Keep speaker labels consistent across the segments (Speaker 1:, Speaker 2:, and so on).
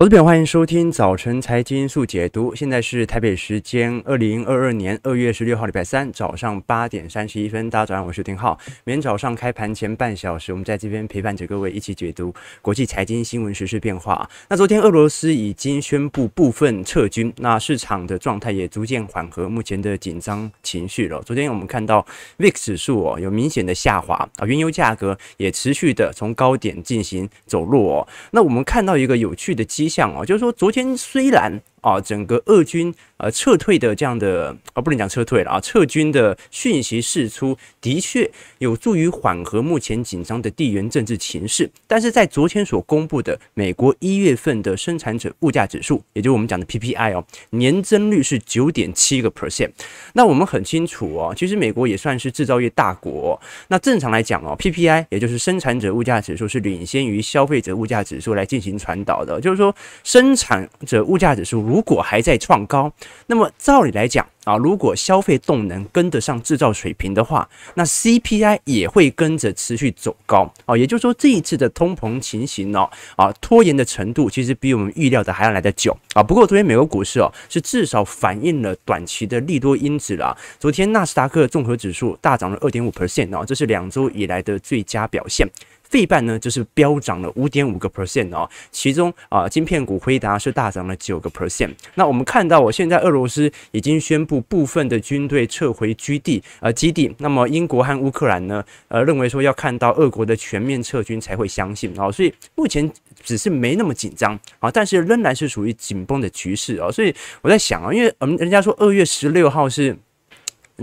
Speaker 1: 投资朋友，欢迎收听早晨财经速解读。现在是台北时间二零二二年二月十六号，礼拜三早上八点三十一分。大家早上好，我是丁浩。每天早上开盘前半小时，我们在这边陪伴着各位一起解读国际财经新闻、时事变化。那昨天俄罗斯已经宣布部分撤军，那市场的状态也逐渐缓和，目前的紧张情绪了。昨天我们看到 VIX 指数哦有明显的下滑啊，原油价格也持续的从高点进行走弱哦。那我们看到一个有趣的机哦，就是说，昨天虽然啊，整个俄军呃撤退的这样的啊，不能讲撤退了啊，撤军的讯息释出，的确有助于缓和目前紧张的地缘政治情势。但是在昨天所公布的美国一月份的生产者物价指数，也就是我们讲的 PPI 哦，年增率是九点七个 percent。那我们很清楚哦，其实美国也算是制造业大国。那正常来讲哦，PPI 也就是生产者物价指数是领先于消费者物价指数来进行传导的，就是说生产者物价指数。如果还在创高，那么照理来讲啊，如果消费动能跟得上制造水平的话，那 CPI 也会跟着持续走高啊。也就是说，这一次的通膨情形呢，啊，拖延的程度其实比我们预料的还要来得久啊。不过昨天美国股市哦，是至少反映了短期的利多因子啦。昨天纳斯达克综合指数大涨了二点五 percent 啊，这是两周以来的最佳表现。费半呢，就是飙涨了五点五个 percent 哦，其中啊，晶片股辉达是大涨了九个 percent。那我们看到，我现在俄罗斯已经宣布部分的军队撤回基地，呃，基地。那么英国和乌克兰呢，呃，认为说要看到俄国的全面撤军才会相信哦。所以目前只是没那么紧张啊，但是仍然是属于紧绷的局势哦。所以我在想啊，因为嗯，人家说二月十六号是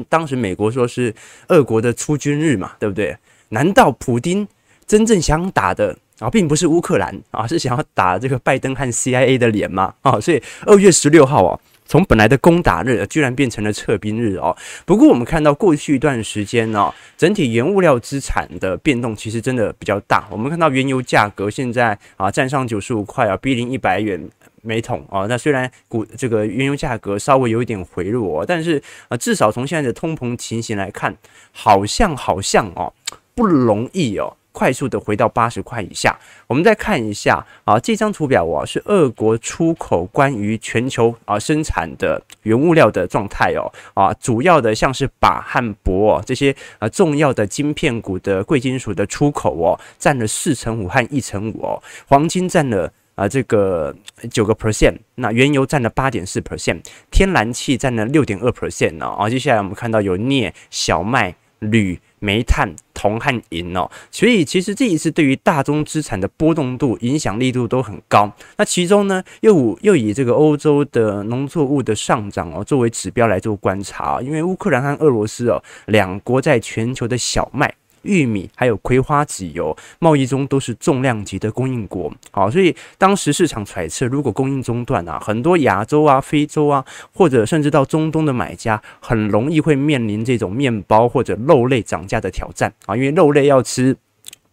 Speaker 1: 当时美国说是俄国的出军日嘛，对不对？难道普丁？真正想打的啊，并不是乌克兰啊，是想要打这个拜登和 CIA 的脸嘛？啊，所以二月十六号啊，从本来的攻打日，居然变成了撤兵日哦。不过我们看到过去一段时间呢，整体原物料资产的变动其实真的比较大。我们看到原油价格现在啊，站上九十五块啊，逼近一百元每桶啊。那虽然股这个原油价格稍微有一点回落，但是啊，至少从现在的通膨情形来看，好像好像哦，不容易哦。快速的回到八十块以下，我们再看一下啊，这张图表啊是俄国出口关于全球啊生产的原物料的状态哦。啊，主要的像是鈀和铂这些啊重要的晶片股的贵金属的出口哦，占了四成五和一成五哦，黄金占了啊这个九个 percent，那原油占了八点四 percent，天然气占了六点二 percent 呢啊，接下来我们看到有镍、小麦、铝。煤炭、铜和银哦，所以其实这一次对于大宗资产的波动度、影响力度都很高。那其中呢，又又以这个欧洲的农作物的上涨哦作为指标来做观察，因为乌克兰和俄罗斯哦两国在全球的小麦。玉米还有葵花籽油贸易中都是重量级的供应国，好，所以当时市场揣测，如果供应中断啊，很多亚洲啊、非洲啊，或者甚至到中东的买家，很容易会面临这种面包或者肉类涨价的挑战啊，因为肉类要吃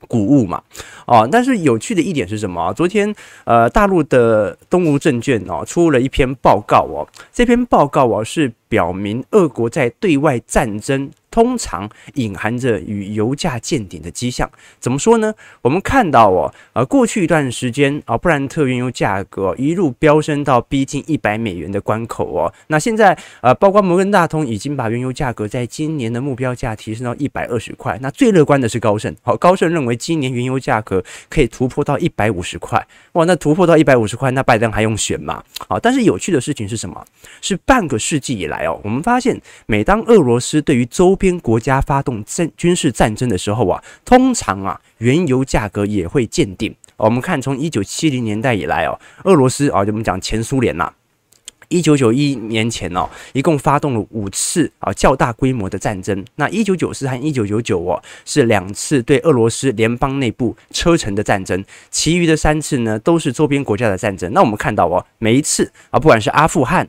Speaker 1: 谷物嘛，哦，但是有趣的一点是什么啊？昨天呃，大陆的东吴证券哦出了一篇报告哦，这篇报告啊是表明俄国在对外战争。通常隐含着与油价见顶的迹象，怎么说呢？我们看到哦，呃，过去一段时间啊，布兰特原油价格一路飙升到逼近一百美元的关口哦。那现在呃，包括摩根大通已经把原油价格在今年的目标价提升到一百二十块。那最乐观的是高盛，好，高盛认为今年原油价格可以突破到一百五十块。哇，那突破到一百五十块，那拜登还用选吗？好，但是有趣的事情是什么？是半个世纪以来哦，我们发现每当俄罗斯对于周边国家发动战军事战争的时候啊，通常啊，原油价格也会见顶。我们看从一九七零年代以来哦，俄罗斯啊，就我们讲前苏联呐，一九九一年前哦，一共发动了五次啊较大规模的战争。那一九九四和一九九九哦，是两次对俄罗斯联邦内部车臣的战争，其余的三次呢都是周边国家的战争。那我们看到哦，每一次啊，不管是阿富汗。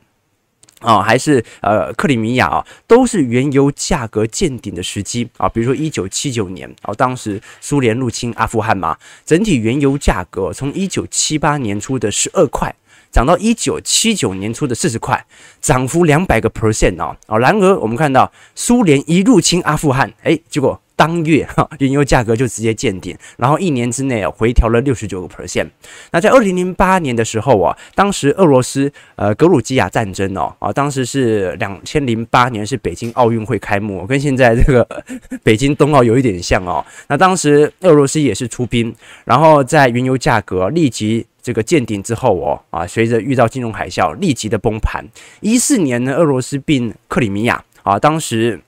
Speaker 1: 啊、还是呃克里米亚啊，都是原油价格见顶的时机啊。比如说一九七九年啊，当时苏联入侵阿富汗嘛，整体原油价格从一九七八年初的十二块涨到一九七九年初的四十块，涨幅两百个 percent 哦。然而我们看到苏联一入侵阿富汗，哎，结果当月哈，原油价格就直接见顶，然后一年之内啊回调了六十九个 percent。那在二零零八年的时候啊，当时俄罗斯呃格鲁吉亚战争哦啊，当时是两千零八年是北京奥运会开幕，跟现在这个 北京冬奥有一点像哦。那当时俄罗斯也是出兵，然后在原油价格立即这个见顶之后哦啊，随着遇到金融海啸，立即的崩盘。一四年呢，俄罗斯并克里米亚啊，当时。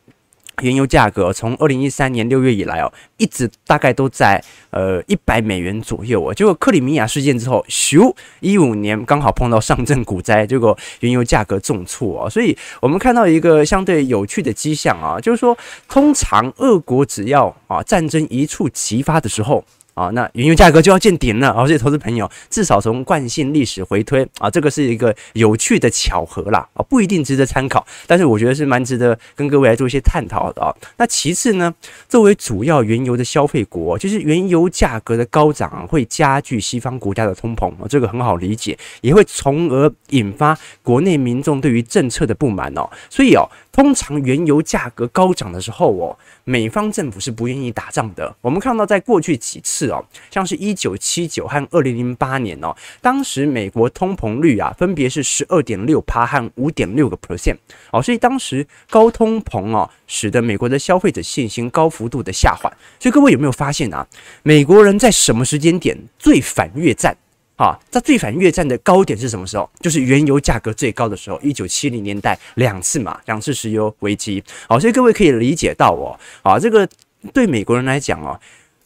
Speaker 1: 原油价格从二零一三年六月以来哦，一直大概都在呃一百美元左右啊。结果克里米亚事件之后，咻，一五年刚好碰到上证股灾，结果原油价格重挫啊。所以我们看到一个相对有趣的迹象啊，就是说，通常俄国只要啊战争一触即发的时候。啊，那原油价格就要见顶了，而且投资朋友至少从惯性历史回推啊，这个是一个有趣的巧合啦，啊，不一定值得参考，但是我觉得是蛮值得跟各位来做一些探讨的啊。那其次呢，作为主要原油的消费国，就是原油价格的高涨会加剧西方国家的通膨啊，这个很好理解，也会从而引发国内民众对于政策的不满哦，所以哦。通常原油价格高涨的时候哦，美方政府是不愿意打仗的。我们看到在过去几次哦，像是一九七九和二零零八年哦，当时美国通膨率啊分别是十二点六趴和五点六个 percent 哦，所以当时高通膨哦，使得美国的消费者信心高幅度的下滑。所以各位有没有发现啊？美国人在什么时间点最反越战？啊，在最反越战的高点是什么时候？就是原油价格最高的时候，一九七零年代两次嘛，两次石油危机。好，所以各位可以理解到哦，啊，这个对美国人来讲哦，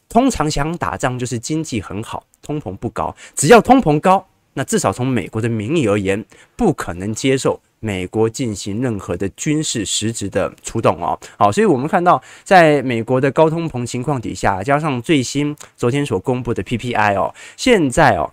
Speaker 1: 通常想打仗就是经济很好，通膨不高。只要通膨高，那至少从美国的民意而言，不可能接受美国进行任何的军事实质的出动哦。好，所以我们看到，在美国的高通膨情况底下，加上最新昨天所公布的 PPI 哦，现在哦。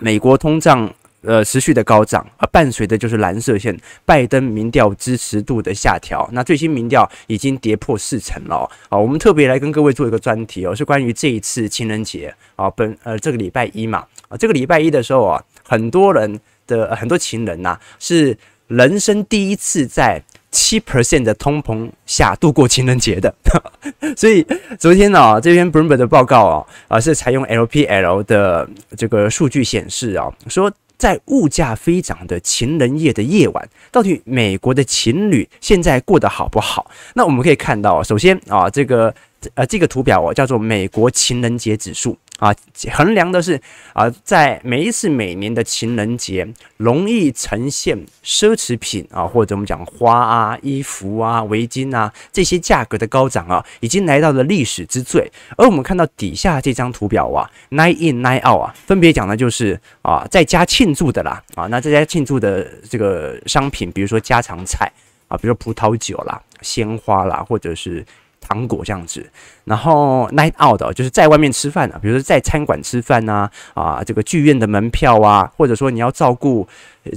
Speaker 1: 美国通胀呃持续的高涨，而伴随的就是蓝色线，拜登民调支持度的下调。那最新民调已经跌破四成了。好，我们特别来跟各位做一个专题哦，是关于这一次情人节啊，本呃这个礼拜一嘛啊，这个礼拜一的时候啊，很多人的很多情人呐、是人生第一次在。七 percent 的通膨下度过情人节的，所以昨天呢、这篇 Bloomberg 的报告啊，啊是采用 LPL 的这个数据显示啊，说在物价飞涨的情人夜的夜晚，到底美国的情侣现在过得好不好？那我们可以看到，首先啊，这个呃这个图表哦、叫做美国情人节指数。啊，衡量的是啊，在每一次每年的情人节，容易呈现奢侈品啊，或者我们讲花啊、衣服啊、围巾啊这些价格的高涨啊，已经来到了历史之最。而我们看到底下这张图表啊，night in night out 啊，分别讲的就是啊，在家庆祝的啦啊，那在家庆祝的这个商品，比如说家常菜啊，比如说葡萄酒啦、鲜花啦，或者是。糖果这样子，然后 night out 就是在外面吃饭啊，比如说在餐馆吃饭呐，啊，这个剧院的门票啊，或者说你要照顾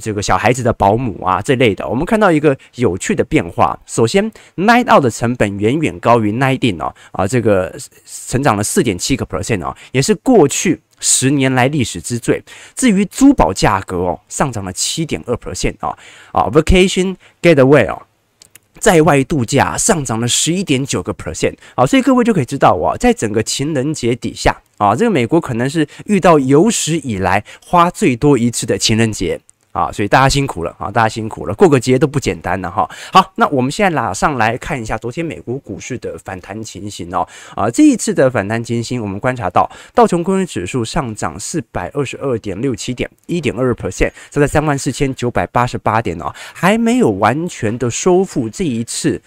Speaker 1: 这个小孩子的保姆啊这类的，我们看到一个有趣的变化。首先，night out 的成本远远高于 night in 哦，啊，这个成长了四点七个 percent 哦，也是过去十年来历史之最。至于珠宝价格哦，上涨了七点二 percent 啊，啊，vacation getaway 哦。在外度假上涨了十一点九个 percent，好，所以各位就可以知道哇，在整个情人节底下啊，这个美国可能是遇到有史以来花最多一次的情人节。啊，所以大家辛苦了啊！大家辛苦了，过个节都不简单了哈。好，那我们现在马上来看一下昨天美国股市的反弹情形哦。啊，这一次的反弹情形，我们观察到道琼工业指数上涨四百二十二点六七点，一点二二 percent，收在三万四千九百八十八点哦，还没有完全的收复这一次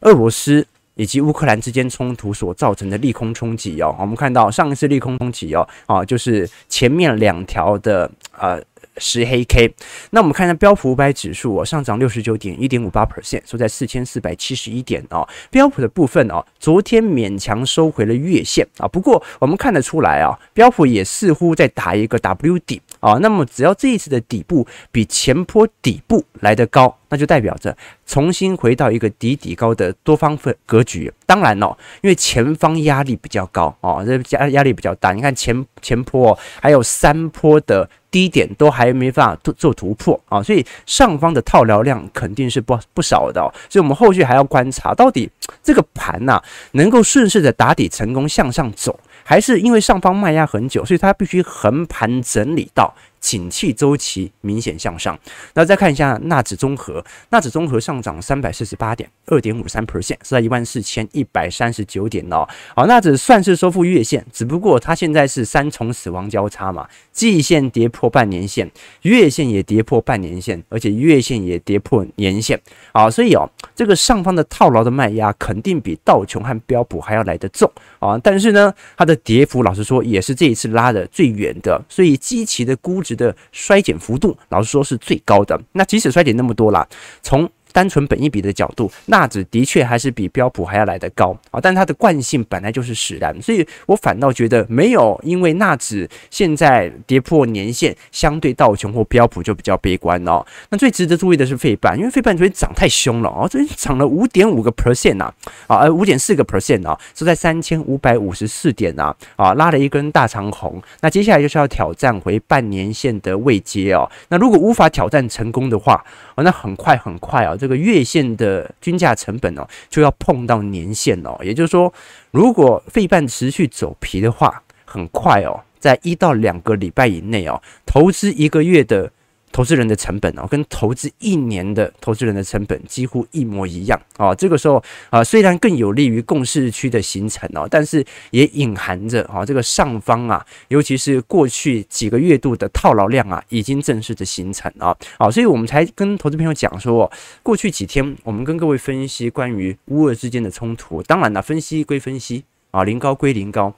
Speaker 1: 俄罗斯以及乌克兰之间冲突所造成的利空冲击哦。我们看到上一次利空冲击哦，啊，就是前面两条的呃。十黑 K，那我们看一下标普五百指数哦，上涨六十九点一点五八 percent，收在四千四百七十一点哦。标普的部分哦，昨天勉强收回了月线啊，不过我们看得出来啊，标普也似乎在打一个 W 底啊，那么只要这一次的底部比前坡底部来得高，那就代表着重新回到一个底底高的多方分格局。当然哦，因为前方压力比较高哦，这压压力比较大。你看前前坡、哦还有三坡的低点都还没法做突破啊，所以上方的套牢量肯定是不不少的。所以我们后续还要观察到底这个盘呐能够顺势的打底成功向上走。还是因为上方卖压很久，所以它必须横盘整理到景气周期明显向上。那再看一下纳指综合，纳指综合上涨三百四十八点，二点五三 percent，是在一万四千一百三十九点哦。好，纳指算是收复月线，只不过它现在是三重死亡交叉嘛，季线跌破半年线，月线也跌破半年线，而且月线也跌破年线。好，所以哦，这个上方的套牢的卖压肯定比道琼和标普还要来得重啊。但是呢，它的跌幅老实说也是这一次拉的最远的，所以基期的估值的衰减幅度，老实说是最高的。那即使衰减那么多啦，从单纯本一比的角度，纳指的确还是比标普还要来得高啊，但它的惯性本来就是使然，所以我反倒觉得没有因为纳指现在跌破年线，相对道琼或标普就比较悲观哦。那最值得注意的是费半，因为费半昨天涨太凶了哦，昨天涨了五点五个 percent 呐，啊，呃五点四个 percent 啊，是在三千五百五十四点呐，啊，拉了一根大长红。那接下来就是要挑战回半年线的位阶哦。那如果无法挑战成功的话，哦，那很快很快啊，这个月线的均价成本哦，就要碰到年线哦。也就是说，如果费半持续走皮的话，很快哦，在一到两个礼拜以内哦，投资一个月的。投资人的成本哦，跟投资一年的投资人的成本几乎一模一样哦。这个时候啊，虽然更有利于共识区的形成哦，但是也隐含着啊，这个上方啊，尤其是过去几个月度的套牢量啊，已经正式的形成啊。好，所以我们才跟投资朋友讲说，过去几天我们跟各位分析关于乌俄之间的冲突，当然了，分析归分析啊，临高归临高。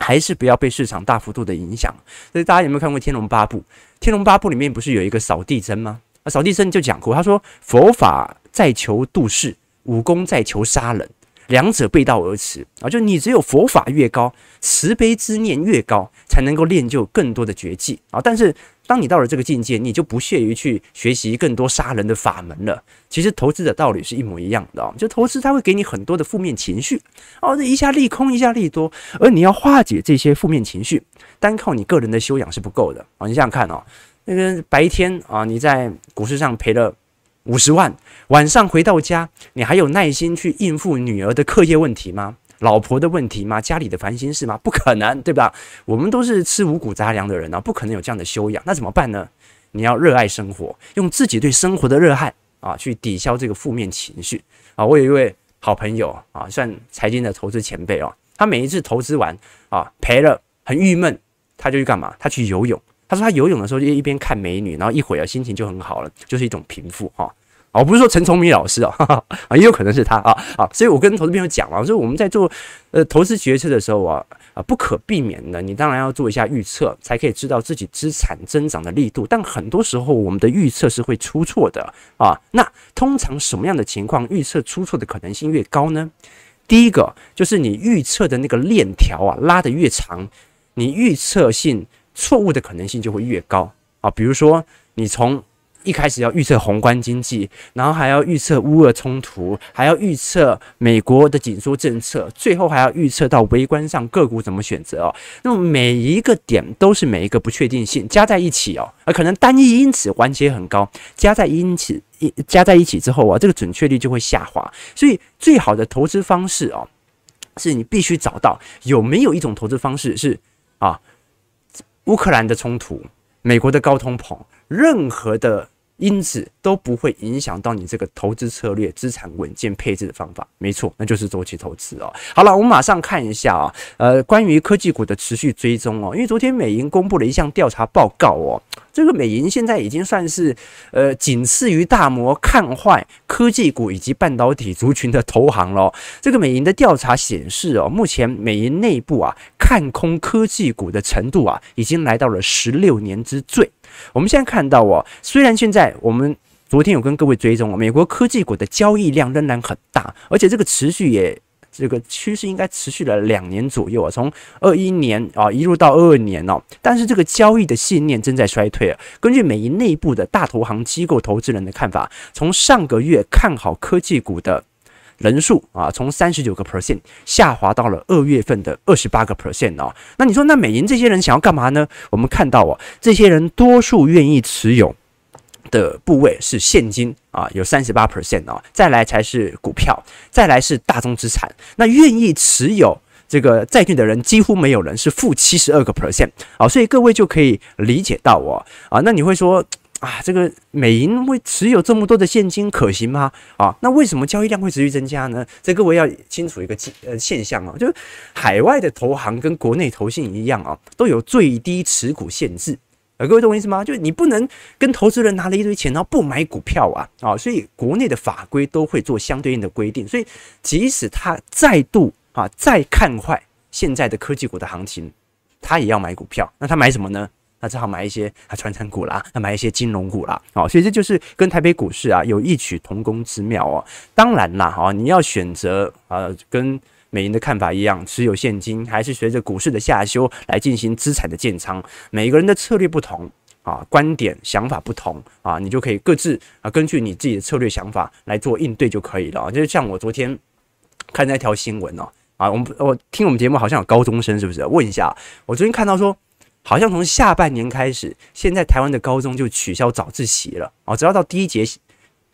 Speaker 1: 还是不要被市场大幅度的影响。所以大家有没有看过《天龙八部》？《天龙八部》里面不是有一个扫地僧吗？啊，扫地僧就讲过，他说：“佛法在求度世，武功在求杀人，两者背道而驰啊！就你只有佛法越高，慈悲之念越高，才能够练就更多的绝技啊！但是。”当你到了这个境界，你就不屑于去学习更多杀人的法门了。其实投资的道理是一模一样的哦，就投资它会给你很多的负面情绪哦，这一下利空，一下利多，而你要化解这些负面情绪，单靠你个人的修养是不够的啊！你想想看哦，那个白天啊，你在股市上赔了五十万，晚上回到家，你还有耐心去应付女儿的课业问题吗？老婆的问题吗？家里的烦心事吗？不可能，对吧？我们都是吃五谷杂粮的人啊，不可能有这样的修养。那怎么办呢？你要热爱生活，用自己对生活的热爱啊，去抵消这个负面情绪啊。我有一位好朋友啊，算财经的投资前辈哦，他每一次投资完啊，赔了很郁闷，他就去干嘛？他去游泳。他说他游泳的时候就一边看美女，然后一会儿心情就很好了，就是一种平复哈。哦，不是说陈崇明老师哦，啊，也有可能是他啊啊，所以我跟投资朋友讲了，所以我们在做呃投资决策的时候啊啊，不可避免的，你当然要做一下预测，才可以知道自己资产增长的力度。但很多时候我们的预测是会出错的啊。那通常什么样的情况预测出错的可能性越高呢？第一个就是你预测的那个链条啊拉得越长，你预测性错误的可能性就会越高啊。比如说你从一开始要预测宏观经济，然后还要预测乌俄冲突，还要预测美国的紧缩政策，最后还要预测到微观上个股怎么选择哦。那么每一个点都是每一个不确定性加在一起哦，而可能单一因子环节很高，加在因此一加在一起之后啊，这个准确率就会下滑。所以最好的投资方式哦，是你必须找到有没有一种投资方式是啊，乌克兰的冲突，美国的高通膨。任何的因此都不会影响到你这个投资策略、资产稳健配置的方法。没错，那就是周期投资哦。好了，我们马上看一下啊，呃，关于科技股的持续追踪哦。因为昨天美银公布了一项调查报告哦，这个美银现在已经算是呃仅次于大摩看坏科技股以及半导体族群的投行了。这个美银的调查显示哦，目前美银内部啊看空科技股的程度啊，已经来到了十六年之最。我们现在看到哦，虽然现在我们昨天有跟各位追踪，美国科技股的交易量仍然很大，而且这个持续也这个趋势应该持续了两年左右啊，从二一年啊一路到二二年哦，但是这个交易的信念正在衰退啊。根据美银内部的大投行机构投资人的看法，从上个月看好科技股的人数啊，从三十九个 percent 下滑到了二月份的二十八个 percent 哦。那你说，那美银这些人想要干嘛呢？我们看到哦，这些人多数愿意持有的部位是现金啊，有三十八 percent 哦，再来才是股票，再来是大宗资产。那愿意持有这个债券的人几乎没有人，是负七十二个 percent 啊。所以各位就可以理解到哦啊，那你会说。啊，这个美银会持有这么多的现金可行吗？啊，那为什么交易量会持续增加呢？这各位要清楚一个呃现象啊，就是海外的投行跟国内投信一样啊，都有最低持股限制。呃，各位懂我意思吗？就是你不能跟投资人拿了一堆钱然后不买股票啊啊，所以国内的法规都会做相对应的规定。所以即使他再度啊再看坏现在的科技股的行情，他也要买股票。那他买什么呢？那只好买一些啊，传产股啦，那买一些金融股啦，哦，所以这就是跟台北股市啊有异曲同工之妙哦。当然啦，哈，你要选择啊，跟美银的看法一样，持有现金，还是随着股市的下修来进行资产的建仓，每个人的策略不同啊，观点想法不同啊，你就可以各自啊，根据你自己的策略想法来做应对就可以了。就像我昨天看那条新闻哦，啊，我们我听我们节目好像有高中生是不是？问一下，我昨天看到说。好像从下半年开始，现在台湾的高中就取消早自习了哦，只要到第一节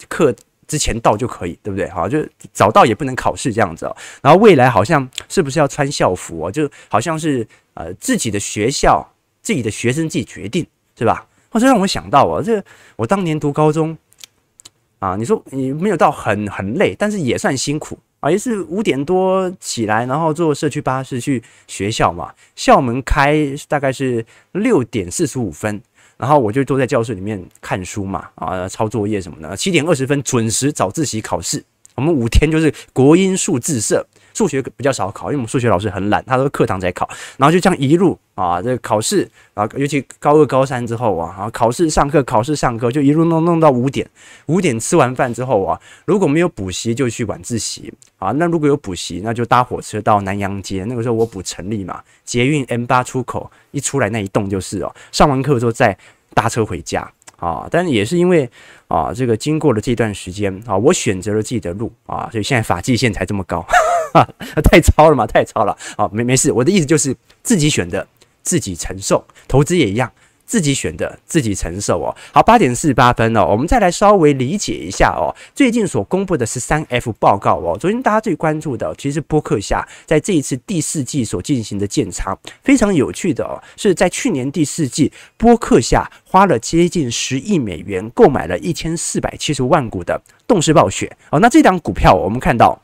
Speaker 1: 课之前到就可以，对不对？好，就早到也不能考试这样子哦。然后未来好像是不是要穿校服哦？就好像是呃自己的学校、自己的学生自己决定，是吧？或者让我想到哦，这我当年读高中啊，你说你没有到很很累，但是也算辛苦。啊也是五点多起来，然后坐社区巴士去学校嘛。校门开大概是六点四十五分，然后我就坐在教室里面看书嘛，啊，抄作业什么的。七点二十分准时早自习考试。我们五天就是国音数字社。数学比较少考，因为我们数学老师很懒，他都课堂在考，然后就这样一路啊，这个考试啊，尤其高二、高三之后啊，啊，考试上课，考试上课，就一路弄弄到五点，五点吃完饭之后啊，如果没有补习，就去晚自习啊，那如果有补习，那就搭火车到南阳街，那个时候我补成立嘛，捷运 M 八出口一出来那一栋就是哦，上完课之后再搭车回家。啊，但是也是因为啊，这个经过了这段时间啊，我选择了自己的路啊，所以现在发际线才这么高，哈，太糙了嘛，太糙了。啊，没没事，我的意思就是自己选的，自己承受，投资也一样。自己选的，自己承受哦。好，八点四十八分哦，我们再来稍微理解一下哦。最近所公布的十三 F 报告哦，昨天大家最关注的其实是波克夏在这一次第四季所进行的建仓，非常有趣的哦，是在去年第四季，波克夏花了接近十亿美元购买了一千四百七十万股的动视暴雪哦。那这档股票我们看到。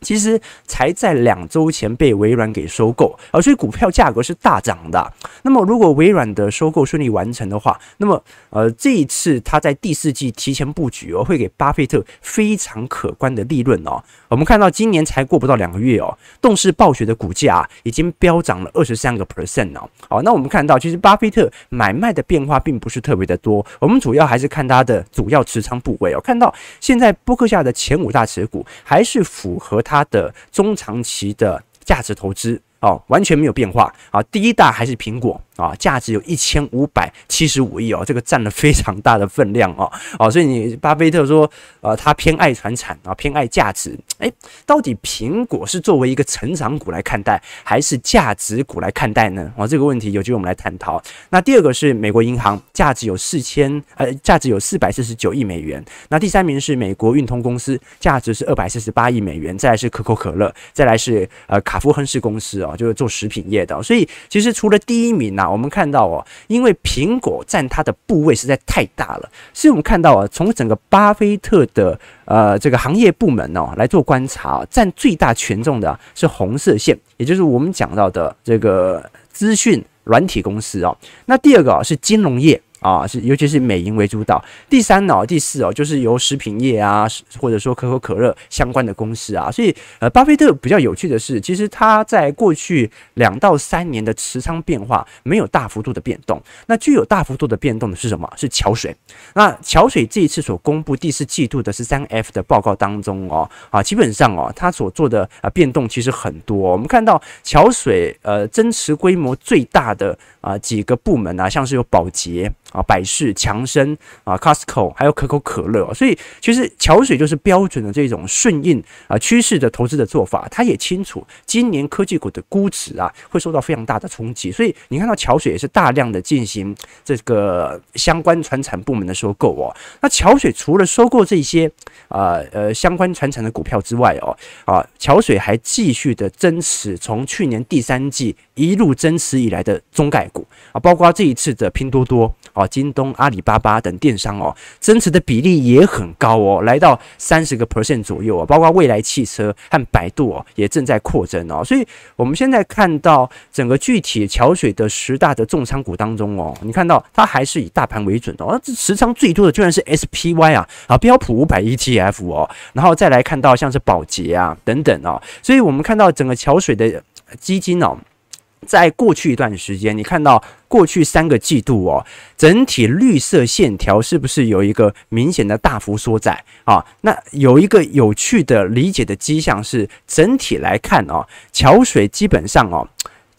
Speaker 1: 其实才在两周前被微软给收购，而所以股票价格是大涨的。那么如果微软的收购顺利完成的话，那么呃这一次他在第四季提前布局哦，会给巴菲特非常可观的利润哦。我们看到今年才过不到两个月哦，动视暴雪的股价已经飙涨了二十三个 percent 哦。好，那我们看到其实巴菲特买卖的变化并不是特别的多，我们主要还是看他的主要持仓部位哦。看到现在波克夏的前五大持股还是符合。它的中长期的价值投资。哦，完全没有变化啊。第一大还是苹果。啊，价值有一千五百七十五亿哦，这个占了非常大的分量哦，哦，所以你巴菲特说，呃，他偏爱传产啊，偏爱价值，诶，到底苹果是作为一个成长股来看待，还是价值股来看待呢？哦，这个问题有机会我们来探讨。那第二个是美国银行，价值有四千，呃，价值有四百四十九亿美元。那第三名是美国运通公司，价值是二百四十八亿美元。再来是可口可乐，再来是呃卡夫亨氏公司哦，就是做食品业的。所以其实除了第一名呐、啊。我们看到哦，因为苹果占它的部位实在太大了，所以我们看到啊，从整个巴菲特的呃这个行业部门哦来做观察，占最大权重的是红色线，也就是我们讲到的这个资讯软体公司哦。那第二个啊是金融业啊，是尤其是美银为主导。第三呢，第四哦，就是由食品业啊，或者说可口可乐相关的公司啊。所以呃，巴菲特比较有趣的是，其实他在过去两到三年的持仓变化没有大幅度的变动。那具有大幅度的变动的是什么？是桥水。那桥水这一次所公布第四季度的十三 F 的报告当中哦，啊，基本上哦，他所做的啊变动其实很多。我们看到桥水呃增持规模最大的啊几个部门啊，像是有宝洁。啊，百事、强生啊，Costco，还有可口可乐，所以其实桥水就是标准的这种顺应啊趋势的投资的做法。他也清楚今年科技股的估值啊会受到非常大的冲击，所以你看到桥水也是大量的进行这个相关传产部门的收购哦。那桥水除了收购这些啊呃相关传产的股票之外哦啊，桥水还继续的增持从去年第三季一路增持以来的中概股啊，包括这一次的拼多多。哦，京东、阿里巴巴等电商哦，增持的比例也很高哦，来到三十个 percent 左右哦。包括蔚来汽车和百度哦，也正在扩增哦。所以，我们现在看到整个具体桥水的十大的重仓股当中哦，你看到它还是以大盘为准的哦。这持仓最多的居然是 SPY 啊啊，标普五百 ETF 哦，然后再来看到像是宝洁啊等等哦。所以我们看到整个桥水的基金哦。在过去一段时间，你看到过去三个季度哦，整体绿色线条是不是有一个明显的大幅缩窄啊？那有一个有趣的理解的迹象是，整体来看哦，桥水基本上哦，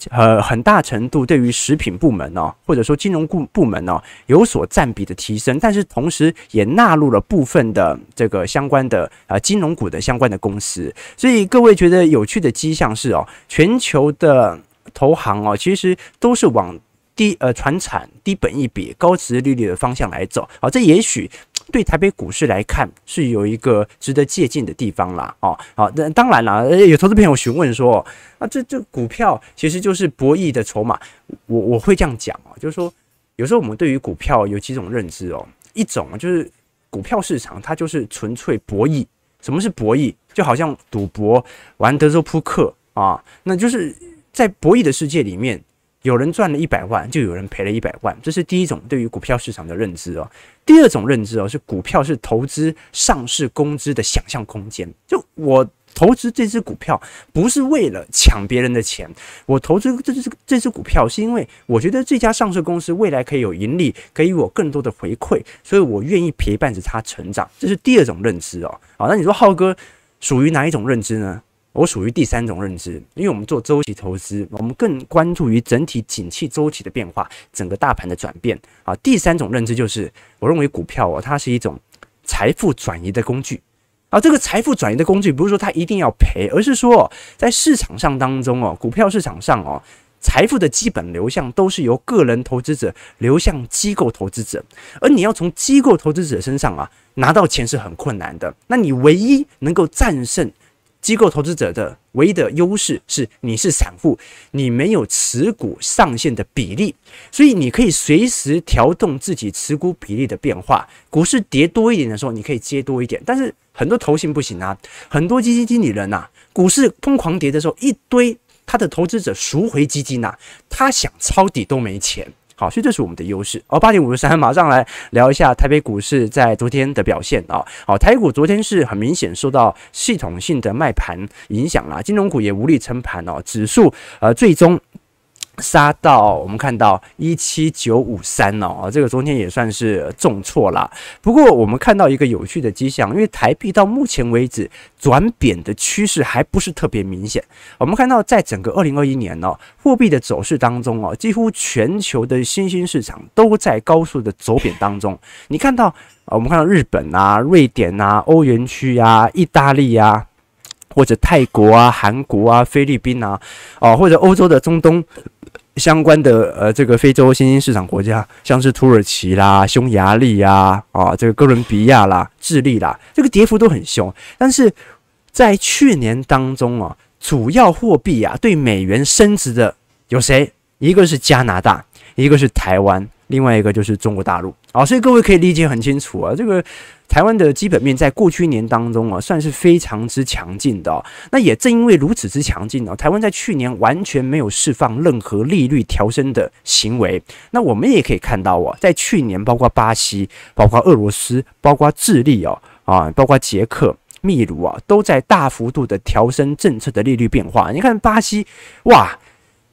Speaker 1: 呃，很大程度对于食品部门哦，或者说金融部部门哦，有所占比的提升，但是同时也纳入了部分的这个相关的呃金融股的相关的公司。所以各位觉得有趣的迹象是哦，全球的。投行哦，其实都是往低呃传产低本益比、高殖利率的方向来走啊。这也许对台北股市来看是有一个值得借鉴的地方啦。哦，好，那当然啦，有投资朋友询问说，啊，这这股票其实就是博弈的筹码。我我会这样讲哦，就是说，有时候我们对于股票有几种认知哦，一种就是股票市场它就是纯粹博弈。什么是博弈？就好像赌博玩德州扑克啊，那就是。在博弈的世界里面，有人赚了一百万，就有人赔了一百万，这是第一种对于股票市场的认知哦。第二种认知哦，是股票是投资上市公司的想象空间。就我投资这只股票，不是为了抢别人的钱，我投资这只这只股票，是因为我觉得这家上市公司未来可以有盈利，给予我更多的回馈，所以我愿意陪伴着它成长。这是第二种认知哦。好，那你说浩哥属于哪一种认知呢？我属于第三种认知，因为我们做周期投资，我们更关注于整体景气周期的变化，整个大盘的转变啊。第三种认知就是，我认为股票哦，它是一种财富转移的工具啊。这个财富转移的工具不是说它一定要赔，而是说在市场上当中哦，股票市场上哦，财富的基本流向都是由个人投资者流向机构投资者，而你要从机构投资者身上啊拿到钱是很困难的。那你唯一能够战胜机构投资者的唯一的优势是你是散户，你没有持股上限的比例，所以你可以随时调动自己持股比例的变化。股市跌多一点的时候，你可以接多一点，但是很多投信不行啊，很多基金经理人呐、啊，股市疯狂跌的时候，一堆他的投资者赎回基金呐、啊，他想抄底都没钱。好，所以这是我们的优势。哦，八点五十三，马上来聊一下台北股市在昨天的表现啊。好，台股昨天是很明显受到系统性的卖盘影响啦，金融股也无力撑盘哦，指数呃最终。杀到我们看到一七九五三哦，这个昨天也算是重挫啦。不过我们看到一个有趣的迹象，因为台币到目前为止转贬的趋势还不是特别明显。我们看到在整个二零二一年哦，货币的走势当中哦，几乎全球的新兴市场都在高速的走贬当中。你看到啊我们看到日本啊、瑞典啊、欧元区啊、意大利啊，或者泰国啊、韩国啊、菲律宾啊，哦，或者欧洲的中东。相关的呃，这个非洲新兴市场国家，像是土耳其啦、匈牙利呀、啊，这个哥伦比亚啦、智利啦，这个跌幅都很凶。但是在去年当中啊，主要货币啊对美元升值的有谁？一个是加拿大，一个是台湾，另外一个就是中国大陆。啊，所以各位可以理解很清楚啊，这个。台湾的基本面在过去一年当中啊，算是非常之强劲的。那也正因为如此之强劲呢，台湾在去年完全没有释放任何利率调升的行为。那我们也可以看到啊，在去年，包括巴西、包括俄罗斯、包括智利哦啊，包括捷克、秘鲁啊，都在大幅度的调升政策的利率变化。你看巴西，哇，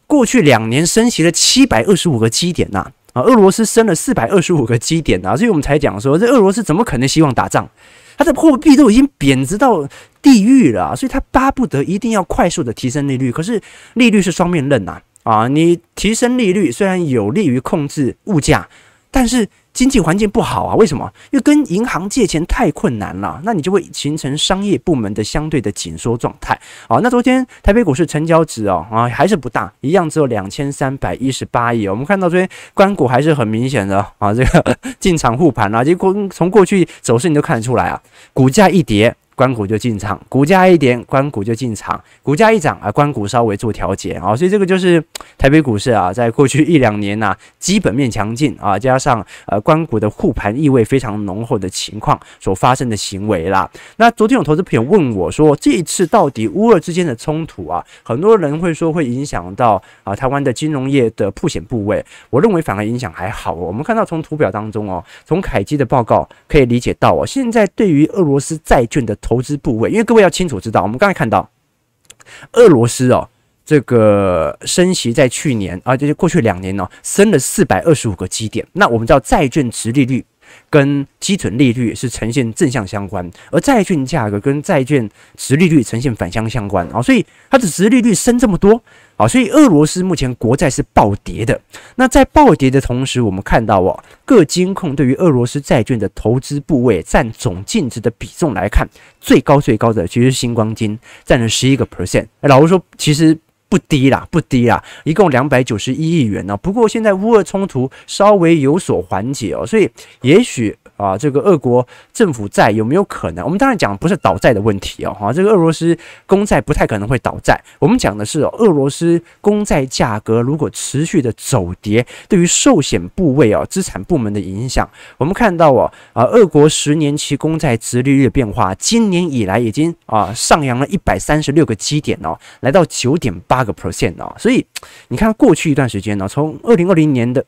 Speaker 1: 过去两年升息了七百二十五个基点呐。俄罗斯升了四百二十五个基点啊，所以我们才讲说，这俄罗斯怎么可能希望打仗？它的货币都已经贬值到地狱了，所以它巴不得一定要快速的提升利率。可是利率是双面刃呐，啊，你提升利率虽然有利于控制物价，但是。经济环境不好啊？为什么？因为跟银行借钱太困难了，那你就会形成商业部门的相对的紧缩状态。啊，那昨天台北股市成交值哦啊还是不大，一样只有两千三百一十八亿。我们看到昨天关股还是很明显的啊，这个 进场护盘啊，结果从过去走势你都看得出来啊，股价一跌。官股就进场，股价一点，官股就进场；股价一涨啊，官股稍微做调节啊，所以这个就是台北股市啊，在过去一两年呐、基本面强劲啊，加上呃官股的护盘意味非常浓厚的情况所发生的行为啦。那昨天有投资朋友问我说，这一次到底乌俄之间的冲突啊，很多人会说会影响到啊台湾的金融业的曝险部位，我认为反而影响还好。我们看到从图表当中哦，从凯基的报告可以理解到哦，现在对于俄罗斯债券的投资部位，因为各位要清楚知道，我们刚才看到俄罗斯哦，这个升息在去年啊，就是过去两年呢，升了四百二十五个基点。那我们知道债券殖利率跟基准利率是呈现正向相关，而债券价格跟债券殖利率呈现反向相关啊，所以它的殖利率升这么多。好，所以俄罗斯目前国债是暴跌的。那在暴跌的同时，我们看到哦，各金控对于俄罗斯债券的投资部位占总净值的比重来看，最高最高的其实是新光金，占了十一个 percent。老实说，其实不低啦，不低啦，一共两百九十一亿元呢。不过现在乌俄冲突稍微有所缓解哦，所以也许。啊，这个俄国政府债有没有可能？我们当然讲不是倒债的问题哦，哈，这个俄罗斯公债不太可能会倒债。我们讲的是，俄罗斯公债价格如果持续的走跌，对于寿险部位哦，资产部门的影响。我们看到哦，啊，俄国十年期公债殖利率的变化，今年以来已经啊上扬了一百三十六个基点哦，来到九点八个 percent 哦。所以你看过去一段时间呢，从二零二零年的。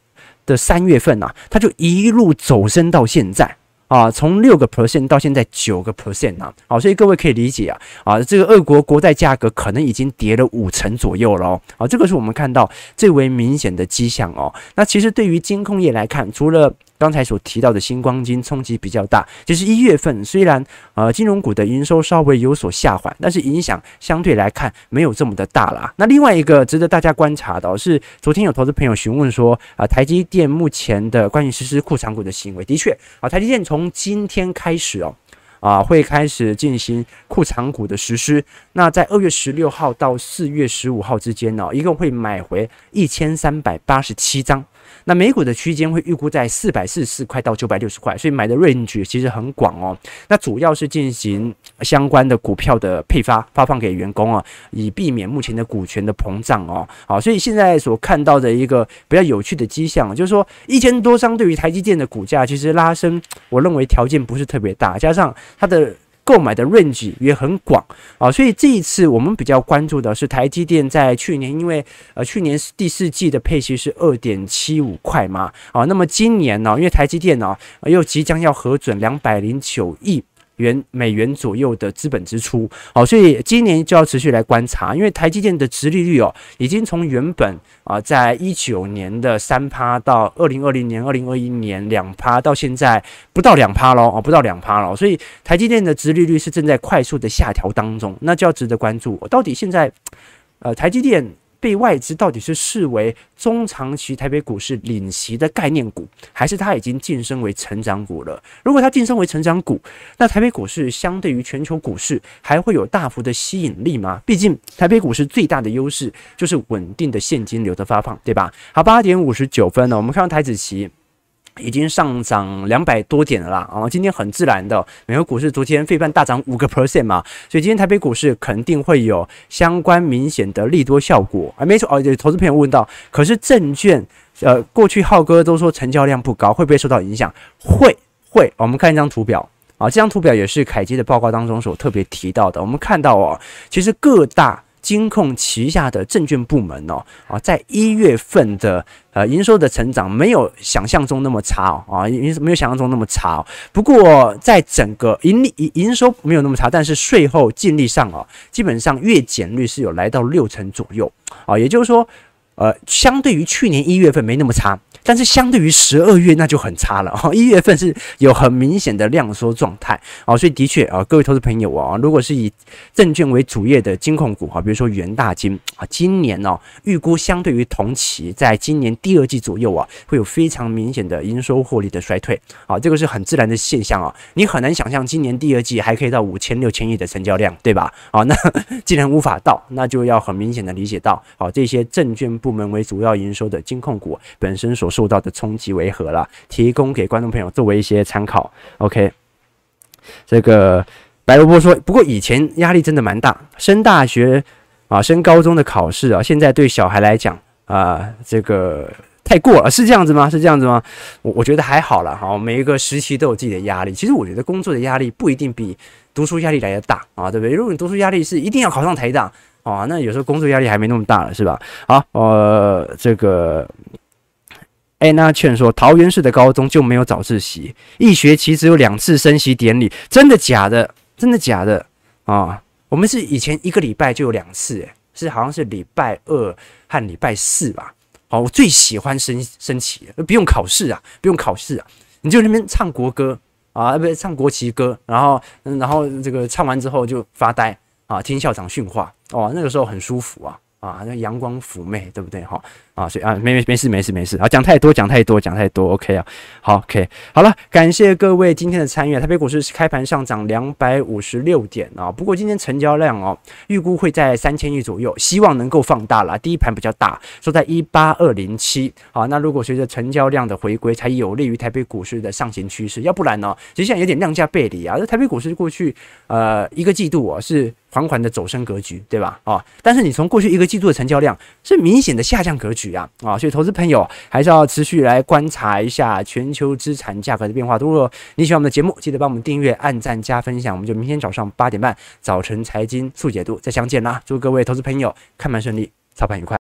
Speaker 1: 的三月份啊，它就一路走升到现在啊，从六个 percent 到现在九个 percent 啊，好，所以各位可以理解啊，啊，这个俄国国债价格可能已经跌了五成左右了哦，啊，这个是我们看到最为明显的迹象哦。那其实对于金控业来看，除了刚才所提到的新光金冲击比较大，其实一月份虽然呃金融股的营收稍微有所下滑，但是影响相对来看没有这么的大啦。那另外一个值得大家观察的是，昨天有投资朋友询问说啊，台积电目前的关于实施库藏股的行为，的确啊，台积电从今天开始哦啊会开始进行库藏股的实施。那在二月十六号到四月十五号之间呢，一共会买回一千三百八十七张。那每股的区间会预估在四百四十四块到九百六十块，所以买的 range 其实很广哦。那主要是进行相关的股票的配发发放给员工啊，以避免目前的股权的膨胀哦。好，所以现在所看到的一个比较有趣的迹象，就是说一千多张对于台积电的股价其实拉升，我认为条件不是特别大，加上它的。购买的 range 也很广啊，所以这一次我们比较关注的是台积电在去年，因为呃去年第四季的配息是二点七五块嘛啊，那么今年呢，因为台积电呢又即将要核准两百零九亿。元美元左右的资本支出，好，所以今年就要持续来观察，因为台积电的殖利率哦，已经从原本啊，在一九年的三趴到二零二零年、二零二一年两趴，到现在不到两趴喽，哦，不到两趴喽，所以台积电的殖利率是正在快速的下调当中，那就要值得关注，到底现在呃台积电。被外资到底是视为中长期台北股市领席的概念股，还是它已经晋升为成长股了？如果它晋升为成长股，那台北股市相对于全球股市还会有大幅的吸引力吗？毕竟台北股市最大的优势就是稳定的现金流的发放，对吧？好，八点五十九分了，我们看到台子期。已经上涨两百多点了啦，啊，今天很自然的，美国股市昨天费半大涨五个 percent 嘛，所以今天台北股市肯定会有相关明显的利多效果啊，没错哦，有投资朋友问到，可是证券，呃，过去浩哥都说成交量不高，会不会受到影响？会会，我们看一张图表，啊，这张图表也是凯基的报告当中所特别提到的。我们看到哦，其实各大金控旗下的证券部门哦，啊，在一月份的呃营收的成长没有想象中那么差哦，啊，营没有想象中那么差哦。不过在整个盈利营营收没有那么差，但是税后净利上哦，基本上月减率是有来到六成左右啊，也就是说，呃，相对于去年一月份没那么差。但是相对于十二月那就很差了哦，一月份是有很明显的量缩状态哦，所以的确啊，各位投资朋友啊，如果是以证券为主业的金控股啊，比如说元大金啊，今年哦预估相对于同期，在今年第二季左右啊，会有非常明显的营收获利的衰退啊，这个是很自然的现象啊，你很难想象今年第二季还可以到五千六千亿的成交量，对吧？啊，那既然无法到，那就要很明显的理解到，啊，这些证券部部门为主要营收的金控股本身所受到的冲击为何了？提供给观众朋友作为一些参考。OK，这个白萝卜说，不过以前压力真的蛮大，升大学啊，升高中的考试啊，现在对小孩来讲啊，这个太过了，是这样子吗？是这样子吗？我我觉得还好了哈，每一个时期都有自己的压力。其实我觉得工作的压力不一定比读书压力来得大啊，对不对？如果你读书压力是一定要考上台大哦，那有时候工作压力还没那么大了，是吧？好，呃，这个。安娜劝说，桃园市的高中就没有早自习，一学期只有两次升旗典礼，真的假的？真的假的？啊，我们是以前一个礼拜就有两次，诶，是好像是礼拜二和礼拜四吧？好，我最喜欢升升旗，不用考试啊，不用考试啊，你就那边唱国歌啊，不是唱国旗歌，然后，然后这个唱完之后就发呆啊，听校长训话，哦，那个时候很舒服啊，啊，那阳光妩媚，对不对？哈。啊，所以啊，没没没事没事没事，啊，讲太多讲太多讲太多，OK 啊，好，OK，好了，感谢各位今天的参与。台北股市开盘上涨两百五十六点啊，不过今天成交量哦，预估会在三千亿左右，希望能够放大了。第一盘比较大，说在一八二零七。好，那如果随着成交量的回归，才有利于台北股市的上行趋势。要不然呢，其实现在有点量价背离啊。这台北股市过去呃一个季度啊是缓缓的走升格局，对吧？啊，但是你从过去一个季度的成交量是明显的下降格局局。啊啊，所以投资朋友还是要持续来观察一下全球资产价格的变化。如果你喜欢我们的节目，记得帮我们订阅、按赞、加分享。我们就明天早上八点半早晨财经速解读再相见啦！祝各位投资朋友看盘顺利，操盘愉快。